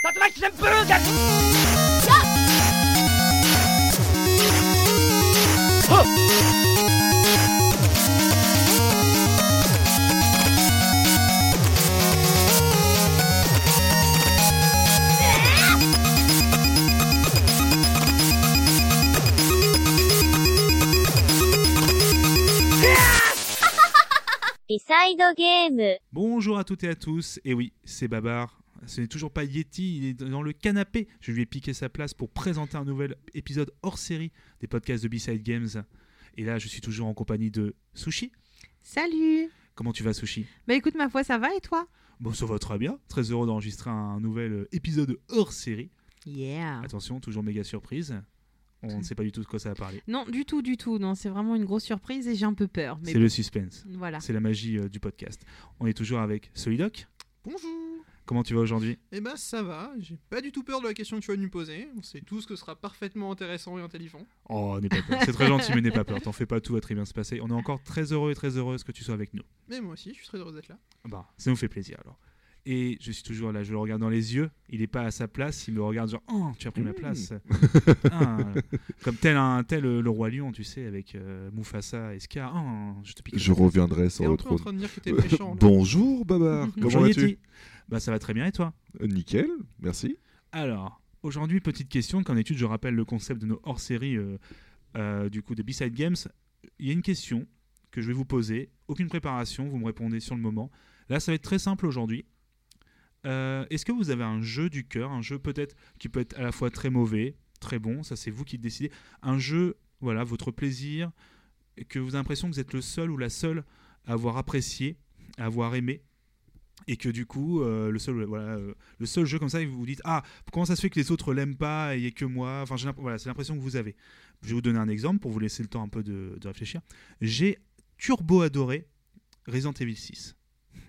Dat was een. Bonjour à toutes et à tous, et oui, c'est Babar, ce n'est toujours pas Yeti, il est dans le canapé. Je lui ai piqué sa place pour présenter un nouvel épisode hors série des podcasts de B-Side Games. Et là, je suis toujours en compagnie de Sushi. Salut Comment tu vas, Sushi? Bah écoute, ma foi, ça va et toi? Bon, ça va très bien. Très heureux d'enregistrer un nouvel épisode hors série. Yeah Attention, toujours méga surprise. On ne sait pas du tout de quoi ça va parler. Non, du tout, du tout. Non, c'est vraiment une grosse surprise et j'ai un peu peur. Mais C'est le suspense. voilà. C'est la magie euh, du podcast. On est toujours avec Solidoc. Bonjour Comment tu vas aujourd'hui? Eh ben ça va, j'ai pas du tout peur de la question que tu vas nous poser, on sait tous que ce sera parfaitement intéressant et intelligent. Oh, n'aie pas peur. C'est très gentil, mais n'aie pas peur. T'en fais pas tout, va très bien se passer. On est encore très heureux et très heureuse que tu sois avec nous. Mais moi aussi, je suis très heureux d'être là. Bah, ça nous fait plaisir alors. Et je suis toujours là, je le regarde dans les yeux. Il est pas à sa place, il me regarde genre Oh, tu as pris ma place. Ah, comme tel un tel euh, le roi lion, tu sais, avec euh, Mufasa et Scar. Oh, je te pique. Je reviendrai sur le peu en trône. train de dire que t'es méchant. Bonjour Babar, comment vas-tu. Bah ça va très bien et toi? Euh, Nickel, merci. Alors, aujourd'hui, petite question. Qu'en étude, je rappelle le concept de nos hors-séries euh, euh, du coup de B-Side Games? Il y a une question que je vais vous poser. Aucune préparation, vous me répondez sur le moment. Là, ça va être très simple aujourd'hui. Euh, Est-ce que vous avez un jeu du cœur, un jeu peut-être qui peut être à la fois très mauvais, très bon, ça c'est vous qui décidez. Un jeu, voilà, votre plaisir, que vous avez l'impression que vous êtes le seul ou la seule à avoir apprécié, à avoir aimé, et que du coup, euh, le seul, voilà, euh, le seul jeu comme ça, vous vous dites ah comment ça se fait que les autres l'aiment pas et que moi. Enfin, voilà, c'est l'impression que vous avez. Je vais vous donner un exemple pour vous laisser le temps un peu de, de réfléchir. J'ai turbo adoré Resident Evil 6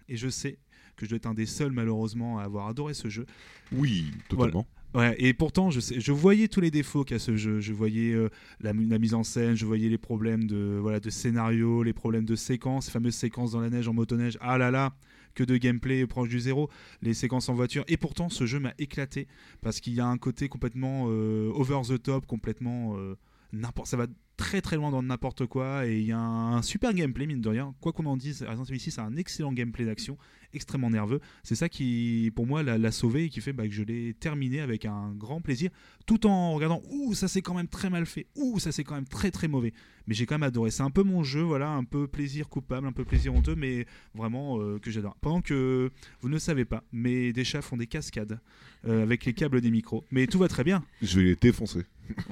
et je sais que je dois être un des seuls malheureusement à avoir adoré ce jeu. Oui, totalement. Ouais, et pourtant, je, sais, je voyais tous les défauts qu'a ce jeu. Je voyais euh, la, la mise en scène, je voyais les problèmes de, voilà, de scénario, les problèmes de séquences, ces fameuses séquences dans la neige, en motoneige. Ah là là, que de gameplay proche du zéro, les séquences en voiture. Et pourtant, ce jeu m'a éclaté parce qu'il y a un côté complètement euh, over the top, complètement. euh, n'importe ça va très très loin dans n'importe quoi et il y a un, super gameplay mine de rien. Quoi qu'on en dise Resident Evil 6 a un excellent gameplay d'action extrêmement nerveux. C'est ça qui pour moi l'a, sauvé et qui fait bah, que je l'ai terminé avec un grand plaisir tout en regardant ouh ça c'est quand même très mal fait ouh ça c'est quand même très très mauvais. Mais j'ai quand même adoré. C'est un peu mon jeu voilà un peu plaisir coupable un peu plaisir honteux mais vraiment euh, que j'adore. Pendant que vous ne savez pas mes des chats font des cascades euh, avec les câbles des micros. Mais tout va très bien. Je vais les défoncer.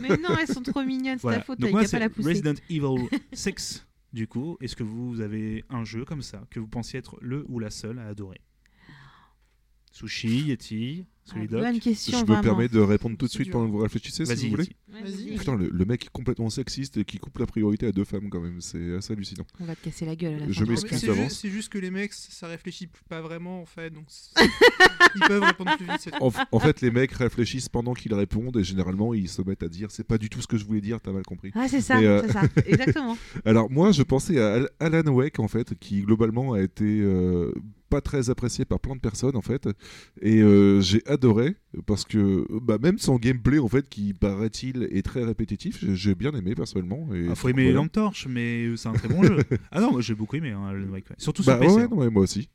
Mais non, elles sont trop mignonnes, c'est voilà. Ta faute, pas la. Resident Evil 6. Du coup, est-ce que vous avez un jeu comme ça que vous pensiez être le ou la seule à adorer? Sushi, Yeti, Ah, Solidoc. bonne question, je me vraiment. permets de répondre tout de suite pendant que vous réfléchissez, si vous voulez. Vas-y. vas-y. Putain, le, le mec est complètement sexiste et qui coupe la priorité à deux femmes quand même, c'est assez hallucinant. On va te casser la gueule à la Je fin. M'excuse c'est d'avance. c'est juste que les mecs, ça réfléchit pas vraiment en fait, donc c'est- ils peuvent répondre plus vite. c'est tout. En, f- en fait, les mecs réfléchissent pendant qu'ils répondent et généralement ils se mettent à dire c'est pas du tout ce que je voulais dire, t'as mal compris. Ah, c'est ça, Mais, euh, c'est ça, exactement. Alors moi je pensais à Al- Alan Wake en fait qui globalement a été euh, pas très apprécié par plein de personnes en fait et euh, j'ai adoré parce que bah, même son gameplay en fait qui paraît-il est très répétitif j'ai- bien aimé personnellement et Ah, faut aimer les lampes torches, mais c'est un très bon jeu. Ah non, moi j'ai beaucoup aimé hein, ouais. surtout bah sur PC. ouais, hein. ouais, moi aussi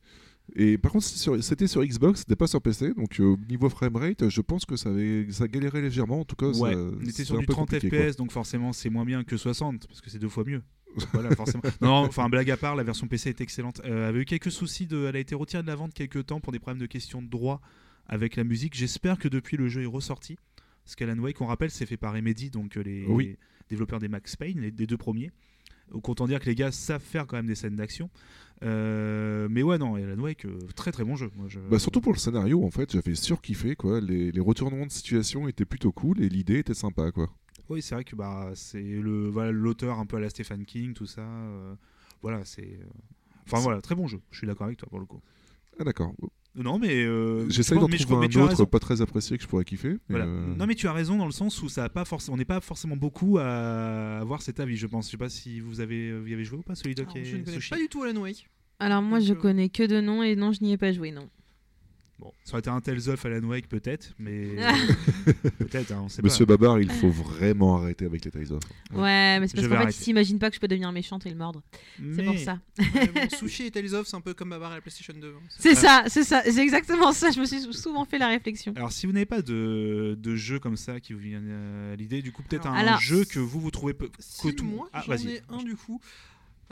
et par contre c'était sur- Xbox c'était pas sur PC donc euh, niveau framerate je pense que ça avait ça galérait légèrement en tout cas Ouais, ça- on était sur du peu 30 compliqué, FPS, donc forcément c'est moins bien que 60, parce que c'est deux fois mieux. Voilà, forcément. Non, enfin, blague à part, la version PC est excellente. Euh, elle avait eu quelques soucis, de... elle a été retirée de la vente quelques temps pour des problèmes de questions de droit avec la musique. J'espère que depuis le jeu est ressorti. Parce qu'Alan Wake, on rappelle, c'est fait par Remedy, donc euh, les Oui. développeurs des Max Payne, les, des deux premiers. Donc autant dire que les gars savent faire quand même des scènes d'action. Euh, mais ouais, non, Alan Wake, euh, très très bon jeu. Moi, je- Bah, surtout pour le scénario, en fait, j'avais surkiffé, quoi. Les, les retournements de situation étaient plutôt cool et l'idée était sympa, quoi. Oui, c'est vrai que bah, c'est le voilà, l'auteur un peu à la Stephen King, tout ça. euh, voilà, c'est. euh, Enfin C'est- voilà, très bon jeu. Je suis d'accord avec toi pour le coup. Ah, d'accord. Non, mais. euh, J'essaye d'en trouver un autre pas très apprécié que je pourrais kiffer. Voilà. euh, Non, mais tu as raison dans le sens où ça a pas forcément, on n'est pas forcément beaucoup à avoir cet avis, je pense. Je sais pas si vous avez, vous y avez joué ou pas, Solidoc Alors, et je ne connais Sushi. pas du tout Alan Wake. Alors moi, Donc, je euh, connais que de nom et non, je n'y ai pas joué, non. Bon, ça aurait été un Tales of Alan Wake peut-être, mais peut-être, hein, on sait Monsieur pas. Babar, il faut vraiment arrêter avec les Tales of. Ouais, mais c'est Je parce vais qu'en fait, arrêter. il s'imagine pas que je peux devenir méchante et le mordre. C'est pour ça. Bon, Sushi et Tales of, c'est un peu comme Babar à la PlayStation 2. hein. C'est ça, c'est ça, c'est exactement ça. Je me suis souvent fait la réflexion. Alors, si vous n'avez pas de, de jeu comme ça qui vous vient à l'idée, du coup, peut-être un Alors- jeu que vous vous trouvez peu. Si, que tout- moi, Ah, j'en vas-y. ai un du coup.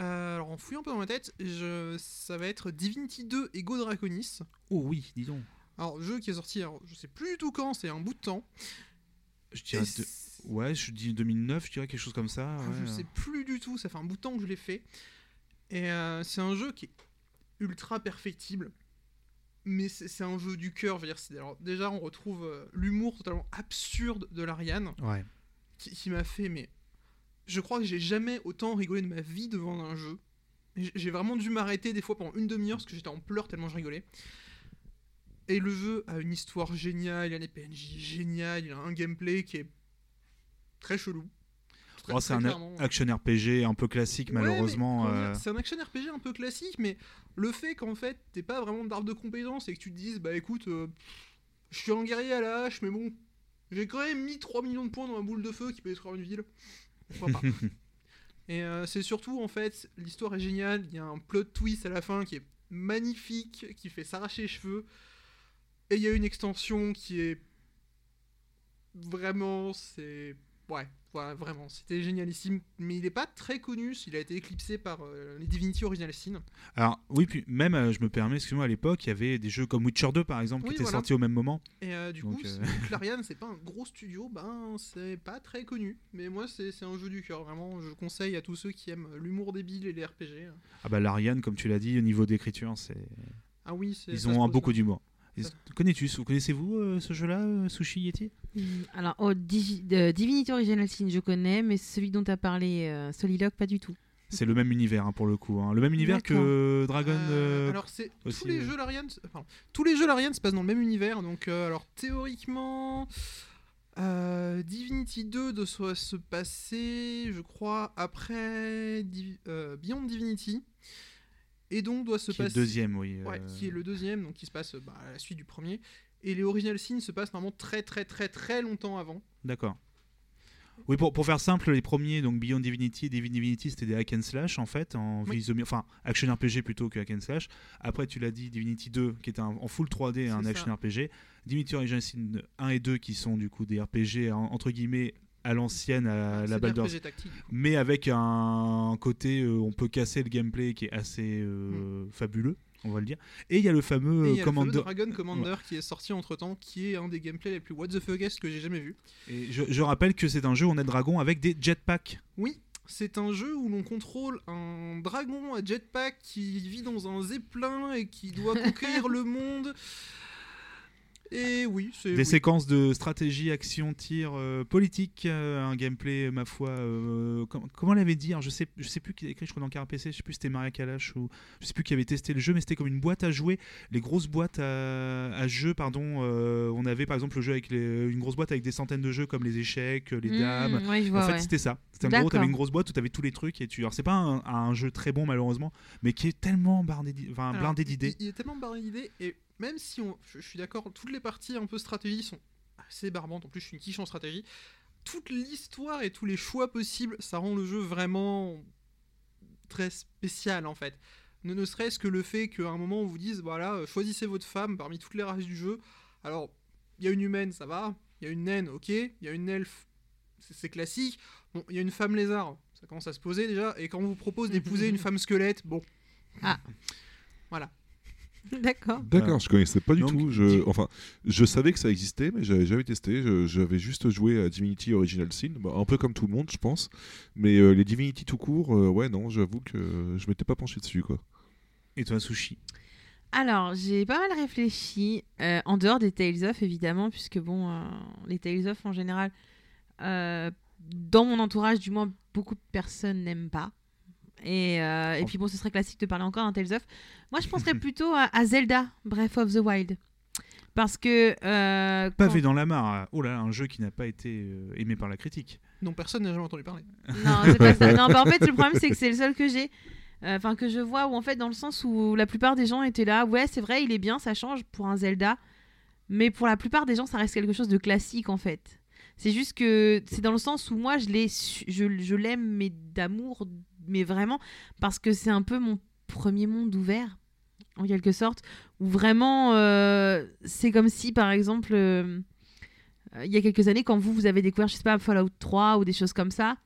Euh, alors, en fouillant un peu dans ma tête, je... ça va être Divinity 2 et Go Draconis. Oh oui, dis donc. Alors, jeu qui est sorti, alors, je sais plus du tout quand, c'est un bout de temps. Je dirais de- Ouais, je dis 2009, je dirais quelque chose comme ça. Ah, ouais. Je sais plus du tout, ça fait un bout de temps que je l'ai fait. Et euh, c'est un jeu qui est ultra perfectible. Mais c'est un jeu du cœur. alors, déjà, on retrouve euh, l'humour totalement absurde de l'Ariane, Ouais. qui, qui m'a fait, mais je crois que j'ai jamais autant rigolé de ma vie devant un jeu. J'ai vraiment dû m'arrêter des fois pendant une demi-heure parce que j'étais en pleurs tellement je rigolais. Et le jeu a une histoire géniale, il a des PNJ génial, il a un gameplay qui est très chelou. Oh, c'est très un action RPG un peu classique, Ouais, malheureusement. euh, C'est un action RPG un peu classique, mais le fait qu'en fait t'es pas vraiment d'arbre de compétences et que tu te dises bah écoute, euh, je suis un guerrier à la hache, mais bon, j'ai quand même mis 3 millions de points dans ma boule de feu qui peut détruire une ville. Et euh, c'est surtout en fait, l'histoire est géniale, il y a un plot twist à la fin qui est magnifique, qui fait s'arracher les cheveux, et il y a une extension qui est vraiment, c'est ouais, voilà, vraiment, c'était génialissime, mais il n'est pas très connu, il a été éclipsé par euh, les Divinity Original Sin. Alors, oui, puis même, euh, je me permets, excuse-moi, à l'époque, il y avait des jeux comme Witcher 2, par exemple, Oui, qui étaient voilà. sortis au même moment. Et euh, du Donc, coup, euh, c'est- vu que l'Ariane, c'est pas un gros studio, ben c'est pas très connu. Mais moi, c'est un jeu du cœur, vraiment. Je conseille à tous ceux qui aiment l'humour débile et les RPG. Ah bah, l'Ariane, comme tu l'as dit, au niveau d'écriture, c'est... Ah oui, c'est. ils ont un beaucoup d'humour. Connais-tu, vous connaissez-vous euh, ce jeu-là, euh, Sushi Yeti? Hum, Alors, oh, Digi- euh, Divinity Original Sin, je connais, mais celui dont tu as parlé, euh, Soliloque, pas du tout. C'est le même univers, hein, pour le coup. hein. Le même univers que Dragon... Euh, euh, alors c'est tous les euh. jeux pardon, tous les jeux se passent dans le même univers. Donc euh, alors théoriquement, euh, Divinity 2 doit se- se passer, je crois, après euh, Beyond Divinity, et donc doit se qui est le passer. deuxième, oui. Ouais, euh, qui est le deuxième, donc qui se passe bah, à la suite du premier. Et les Original Sin se passent normalement très très très très longtemps avant. D'accord. Oui, pour, pour faire simple, les premiers, donc Beyond Divinity et Divine Divinity, c'était des hack and slash en fait, en Oui. enfin action RPG plutôt que hack and slash. Après, tu l'as dit, Divinity 2 qui était un- en full 3D, un C'est action. RPG. Divinity Original Sin 1 et 2 qui sont du coup des RPG en- entre guillemets à l'ancienne, à la Baldur's mais avec un côté euh, on peut casser le gameplay qui est assez euh, fabuleux, on va le dire. Et il y a le fameux. Et y a euh, le fameux Commander. Dragon Commander qui est sorti entre temps, qui est un des gameplays les plus what the fuckest que j'ai jamais vu. Et je, je rappelle que c'est un jeu où on est dragon avec des jetpacks. Oui, c'est un jeu où l'on contrôle un dragon à jetpack qui vit dans un zeppelin et qui doit conquérir le monde. Et oui, c'est. Des oui. séquences de stratégie, action, tir, euh, politique, euh, un gameplay, ma foi. euh, com- comment l'avait dit Je sais, je sais plus qui l'a écrit, je crois dans PC, je sais plus si c'était Maria Kalash ou je sais plus qui avait testé le jeu, mais c'était comme une boîte à jouer. Les grosses boîtes à, à jeux, pardon. euh, on avait par exemple le jeu avec les- une grosse boîte avec des centaines de jeux comme les échecs, les dames. Hum, ouais, je En vois, fait, ouais. c'était ça. C'était un gros, t'avais une grosse boîte où t'avais tous les trucs et tu. Alors, c'est pas un, un jeu très bon malheureusement, mais qui est tellement blindé d'idées. Il, il est tellement barré d'idées, et même si on, je, je suis d'accord, toutes les parties un peu stratégie sont assez barbantes. En plus, je suis une quiche en stratégie. Toute l'histoire et tous les choix possibles, ça rend le jeu vraiment très spécial en fait. Ne, ne serait-ce que le fait qu'à un moment on vous dise voilà, euh, choisissez votre femme parmi toutes les races du jeu. Alors, il y a une humaine, ça va. Il y a une naine, ok. Il y a une elfe, c'est c'est classique. Bon, il y a une femme lézard, ça commence à se poser déjà. Et quand on vous propose d'épouser une femme squelette, bon. Ah. Voilà. D'accord. D'accord, je connaissais pas du Donc, tout. Je, enfin, je savais que ça existait, mais j'avais jamais testé. Je- J'avais juste joué à Divinity Original Sin, bah, un peu comme tout le monde, je pense. Mais euh, les Divinity tout court, euh, ouais, non, j'avoue que je m'étais pas penché dessus, quoi. Et toi, Sushi? Alors, j'ai pas mal réfléchi, euh, en dehors des Tales of, évidemment, puisque bon, euh, les Tales of, en général, euh, dans mon entourage, du moins, beaucoup de personnes n'aiment pas. Et, euh, et Oh. puis bon, ce serait classique de parler encore d'un Tales of. Moi, je penserais plutôt à, à Zelda, Breath of the Wild. Parce que... euh, Pavé quand- dans la mare. Oh là, là, un jeu qui n'a pas été euh, aimé par la critique. dont personne n'a jamais entendu parler. Non, c'est pas ça. Non, bah, en fait, le problème, c'est que c'est le seul que j'ai. Euh, Enfin, que je vois où en fait, dans le sens où la plupart des gens étaient là, ouais, c'est vrai, il est bien, ça change pour un Zelda. Mais pour la plupart des gens, ça reste quelque chose de classique en fait. C'est juste que c'est dans le sens où moi, je l'ai, je l'aime, mais d'amour, mais vraiment, parce que c'est un peu mon premier monde ouvert, en quelque sorte, où vraiment, euh, c'est comme si, par exemple, euh, euh, il y a quelques années, quand vous, vous avez découvert, je sais pas, Fallout 3 ou des choses comme ça,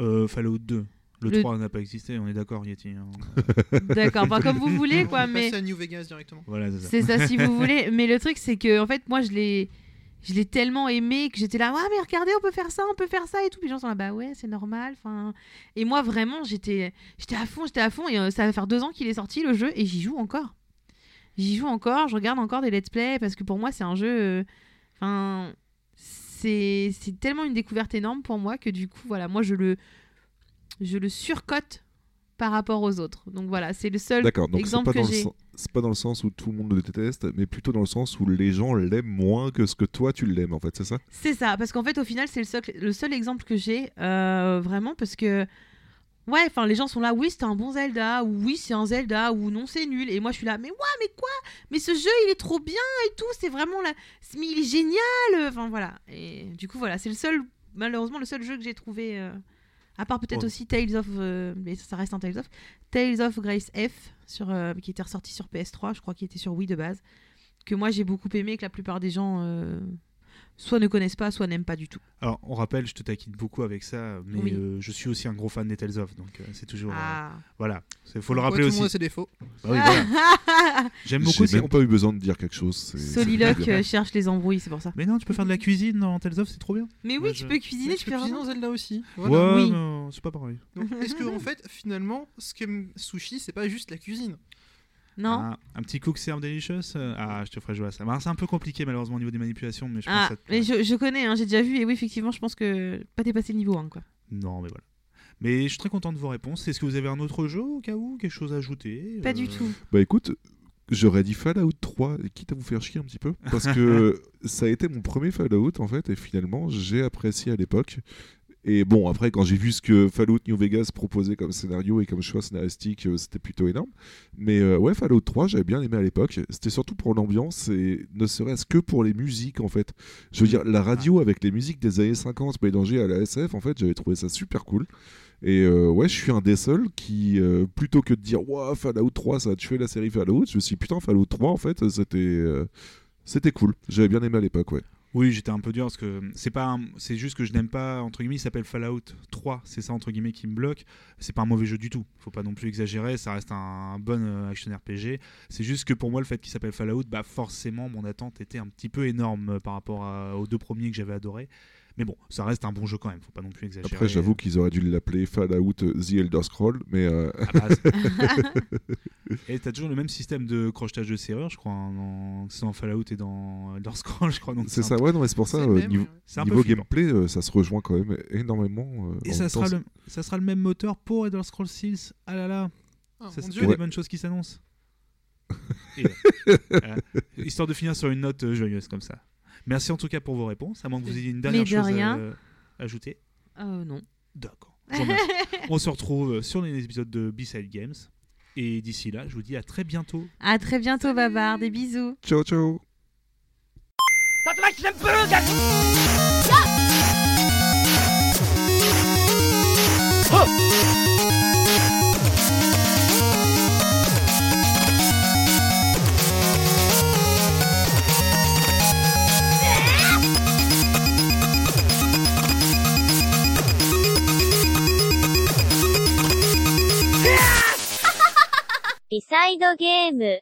Euh, Fallout 2. Le, Le- 3 n'a pas existé, on est d'accord, Yeti. hein. d'accord, pas comme vous voulez, quoi, On mais... à New Vegas directement. voilà, c'est ça. C'est ça si vous voulez. Mais le truc, c'est que en fait, moi, je l'ai, je l'ai tellement aimé que j'étais là, ouais, mais regardez, on peut faire ça, on peut faire ça et tout. Puis les gens sont là, bah ouais, c'est normal. Enfin, et moi, vraiment, j'étais, j'étais à fond, j'étais à fond. Et euh, ça va faire deux ans qu'il est sorti le jeu et j'y joue encore. J'y joue encore. Je regarde encore des let's play parce que pour moi, c'est un jeu. euh, Enfin, c'est, c'est tellement une découverte énorme pour moi que du coup, voilà, moi, je le, je le surcote par rapport aux autres. Donc voilà, c'est le seul D'accord, donc c'est exemple pas, que dans le j'ai. sen- c'est pas dans le sens où tout le monde le déteste, mais plutôt dans le sens où les gens l'aiment moins que ce que toi tu l'aimes, en fait, c'est ça? C'est ça, parce qu'en fait, au final, c'est le seul, le seul exemple que j'ai, euh, vraiment, parce que, ouais, enfin, les gens sont là, oui, c'est un bon Zelda, ou oui, c'est un Zelda, ou non, c'est nul. Et moi, je suis là, mais ouais, mais quoi? Mais ce jeu, il est trop bien et tout, c'est vraiment là, mais il est génial. Enfin, voilà. Et du coup, voilà, c'est le seul, malheureusement, le seul jeu que j'ai trouvé, euh, à part peut-être Oh. aussi Tales of, euh, mais ça reste un Tales of, Tales of Grace F, sur, euh, qui était ressorti sur PS3, je crois qu'il était sur Wii de base, que moi, j'ai beaucoup aimé, que la plupart des gens. Soit ne connaissent pas, soit n'aiment pas du tout. Alors, on rappelle, je te taquine beaucoup avec ça, mais Oui. euh, je suis aussi un gros fan des Tales of, donc euh, c'est toujours. euh, Ah. voilà, il faut le rappeler tout aussi. le monde a ses défauts. Bah oui, voilà. J'aime beaucoup J'ai même pas eu besoin de dire quelque chose. Soliloque euh, cherche les embrouilles, c'est pour ça. Mais non, tu peux faire de la cuisine dans Tales of, c'est trop bien. Mais oui, Moi, tu je- peux cuisiner, Mais tu peux cuisiner vraiment... dans Zelda aussi. Voilà. Ouais, Oui. c'est pas pareil. Donc, Est-ce que en fait, finalement, ce qu'aime Sushi, c'est pas juste la cuisine? Non Ah, un petit cook serve delicious. euh, Ah, je te ferai jouer à ça. Bah, c'est un peu compliqué malheureusement au niveau des manipulations, mais je pense Ah, que ça te mais je, je connais, hein, j'ai déjà vu, et oui, effectivement, je pense que pas dépasser le niveau 1, quoi. Non, mais voilà. Mais je suis très content de vos réponses. Est-ce que vous avez un autre jeu au cas où Quelque chose à ajouter Pas Euh, du tout. Bah écoute, j'aurais dit Fallout 3, quitte à vous faire chier un petit peu, parce que ça a été mon premier Fallout en fait, et finalement j'ai apprécié à l'époque. Et bon, après, quand j'ai vu ce que Fallout New Vegas proposait comme scénario et comme choix scénaristique, euh, c'était plutôt énorme. Mais euh, ouais, Fallout 3, j'avais bien aimé à l'époque. C'était surtout pour l'ambiance et ne serait-ce que pour les musiques en fait. Je veux dire, la radio avec les musiques des années 50 mélangées à la SF, en fait, j'avais trouvé ça super cool. Et euh, ouais, je suis un des seuls qui, plutôt que de dire Ouah, Fallout 3, ça a tué la série Fallout, je me suis dit, putain, Fallout 3, en fait, c'était c'était cool. J'avais bien aimé à l'époque, ouais. Oui, j'étais un peu dur parce que c'est pas, c'est juste que je n'aime pas entre guillemets. Il s'appelle Fallout 3, c'est ça entre guillemets qui me bloque. C'est pas un mauvais jeu du tout. Faut pas non plus exagérer. Ça reste un, bon euh, action RPG. C'est juste que pour moi le fait qu'il s'appelle Fallout, bah forcément mon attente était un petit peu énorme euh, par rapport aux deux premiers que j'avais adorés. Mais bon, ça reste un bon jeu quand même. Faut pas non plus exagérer. Après, j'avoue qu'ils auraient dû l'appeler Fallout The Elder Scroll, mais euh, Ah bah, et t'as toujours le même système de crochetage de serrure, je crois, hein, dans, c'est dans Fallout et dans Elder Scrolls, je crois. Donc c'est ça, peu- ouais, non, mais c'est pour ça, euh, même, niveau, gameplay, euh, ça se rejoint quand même énormément. euh, Et ça même sera, temps, le, ça sera le même moteur pour Elder Scrolls 6. Ah là là, Ah, ça Dieu. Ouais. des bonnes choses qui s'annoncent. Voilà. Histoire de finir sur une note joyeuse comme ça. Merci en tout cas pour vos réponses, à moins que vous ayez une dernière de chose rien. à euh, ajouter. Euh, non. D'accord. On se retrouve sur les épisodes de B-Side Games. Et d'ici là, je vous dis à très bientôt. À très bientôt, Babar. Des bisous. Ciao, ciao. サイドゲーム。